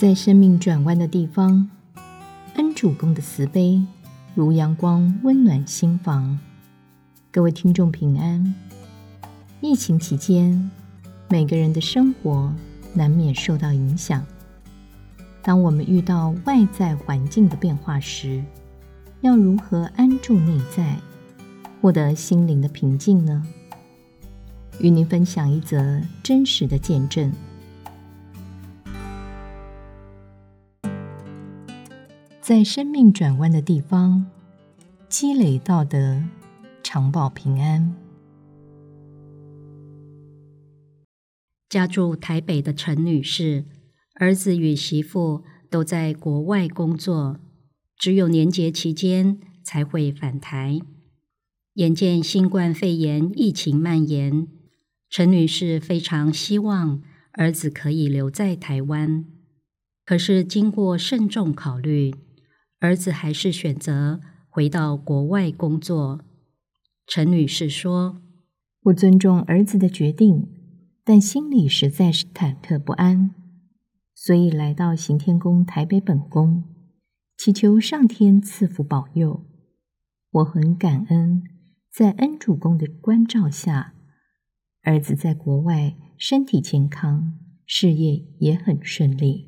在生命转弯的地方，恩主公的慈悲如阳光，温暖心房。各位听众平安。疫情期间，每个人的生活难免受到影响。当我们遇到外在环境的变化时，要如何安住内在，获得心灵的平静呢？与您分享一则真实的见证。在生命转弯的地方，积累道德，常保平安。家住台北的陈女士，儿子与媳妇都在国外工作，只有年节期间才会返台。眼见新冠肺炎疫情蔓延，陈女士非常希望儿子可以留在台湾。可是经过慎重考虑，儿子还是选择回到国外工作。陈女士说：“我尊重儿子的决定，但心里实在是忐忑不安，所以来到行天宫台北本宫，祈求上天赐福保佑。我很感恩，在恩主公的关照下，儿子在国外身体健康，事业也很顺利。”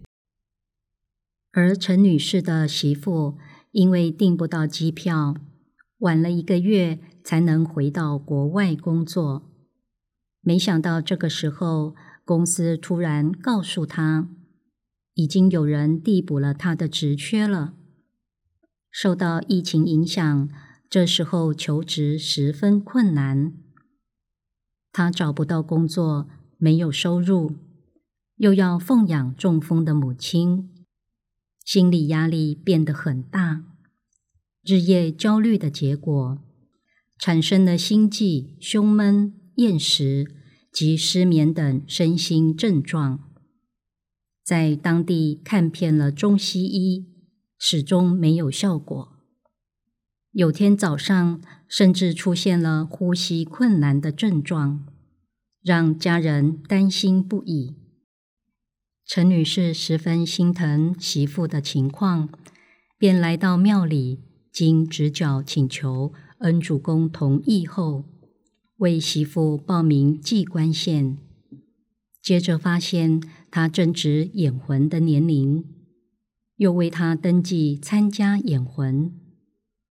而陈女士的媳妇因为订不到机票，晚了一个月才能回到国外工作。没想到这个时候，公司突然告诉她，已经有人递补了她的职缺了。受到疫情影响，这时候求职十分困难。她找不到工作，没有收入，又要奉养中风的母亲。心理压力变得很大，日夜焦虑的结果，产生了心悸、胸闷、厌食及失眠等身心症状。在当地看遍了中西医，始终没有效果。有天早上，甚至出现了呼吸困难的症状，让家人担心不已。陈女士十分心疼媳妇的情况，便来到庙里，经直角请求恩主公同意后，为媳妇报名祭官线。接着发现她正值演魂的年龄，又为她登记参加演魂，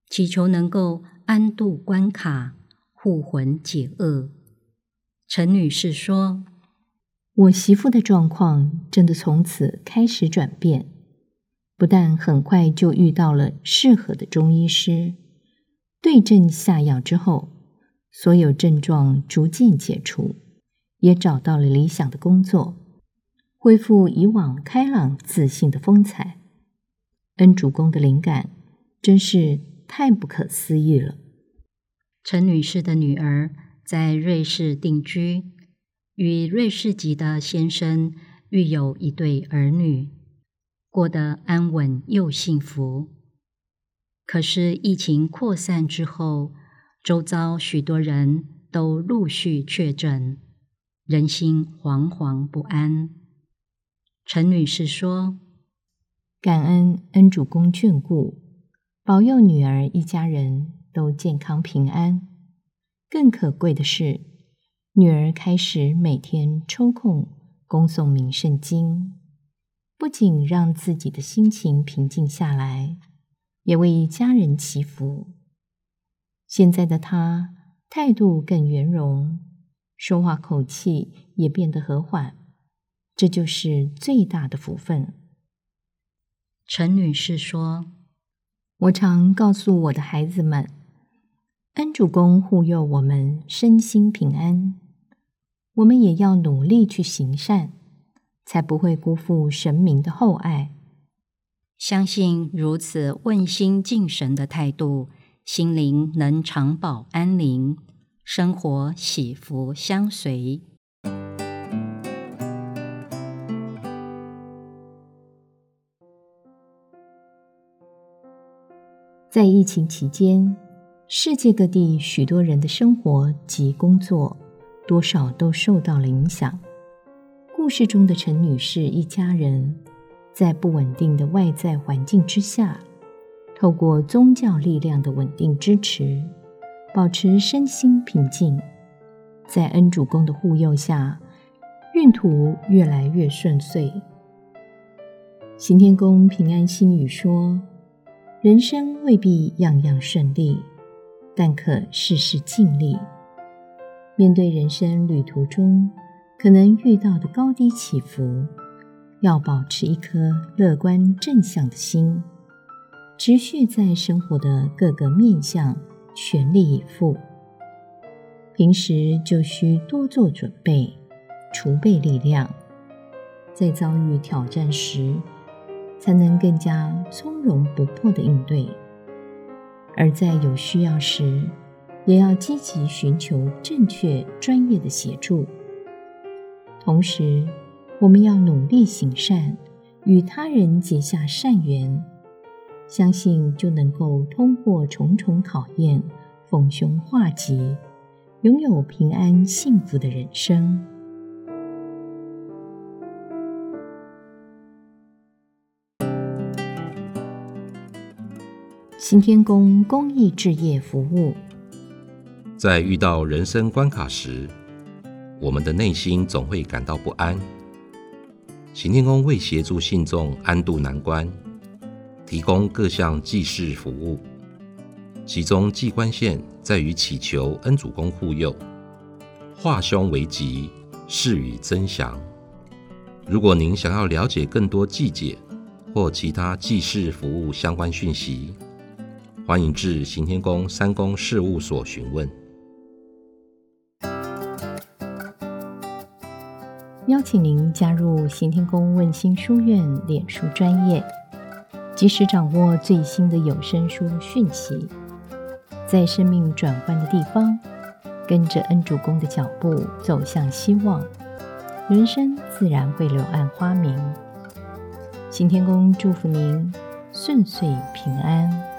祈求能够安度关卡，护魂解厄。陈女士说。我媳妇的状况真的从此开始转变，不但很快就遇到了适合的中医师，对症下药之后，所有症状逐渐解除，也找到了理想的工作，恢复以往开朗自信的风采。恩主公的灵感真是太不可思议了。陈女士的女儿在瑞士定居。与瑞士籍的先生育有一对儿女，过得安稳又幸福。可是疫情扩散之后，周遭许多人都陆续确诊，人心惶惶不安。陈女士说：“感恩恩主公眷顾，保佑女儿一家人都健康平安。更可贵的是。”女儿开始每天抽空恭诵名圣经，不仅让自己的心情平静下来，也为家人祈福。现在的她态度更圆融，说话口气也变得和缓，这就是最大的福分。陈女士说：“我常告诉我的孩子们。”恩主公护佑我们身心平安，我们也要努力去行善，才不会辜负神明的厚爱。相信如此问心敬神的态度，心灵能长保安宁，生活喜福相随。在疫情期间。世界各地许多人的生活及工作，多少都受到了影响。故事中的陈女士一家人，在不稳定的外在环境之下，透过宗教力量的稳定支持，保持身心平静，在恩主公的护佑下，运途越来越顺遂。行天宫平安心语说：“人生未必样样顺利，但可事事尽力。面对人生旅途中可能遇到的高低起伏。”要保持一颗乐观正向的心，持续在生活的各个面向全力以赴。平时就需多做准备，储备力量，在遭遇挑战时，才能更加从容不迫的应对；而在有需要时，也要积极寻求正确专业的协助，同时。我们要努力行善，与他人结下善缘，相信就能够通过重重考验，逢凶化吉，拥有平安幸福的人生。新天宫公益置业服务，在遇到人生关卡时，我们的内心总会感到不安。行天宫为协助信众安度难关，提供各项祭祀服务。其中祭关线在于祈求恩主公护佑，化凶为吉，事与增祥。如果您想要了解更多祭解或其他祭祀服务相关讯息，欢迎至行天宫三宫事务所询问。邀请您加入行天宫问心书院脸书专业，及时掌握最新的有声书讯息。在生命转换的地方，跟着恩主公的脚步走向希望，人生自然会柳暗花明。行天宫祝福您顺遂平安。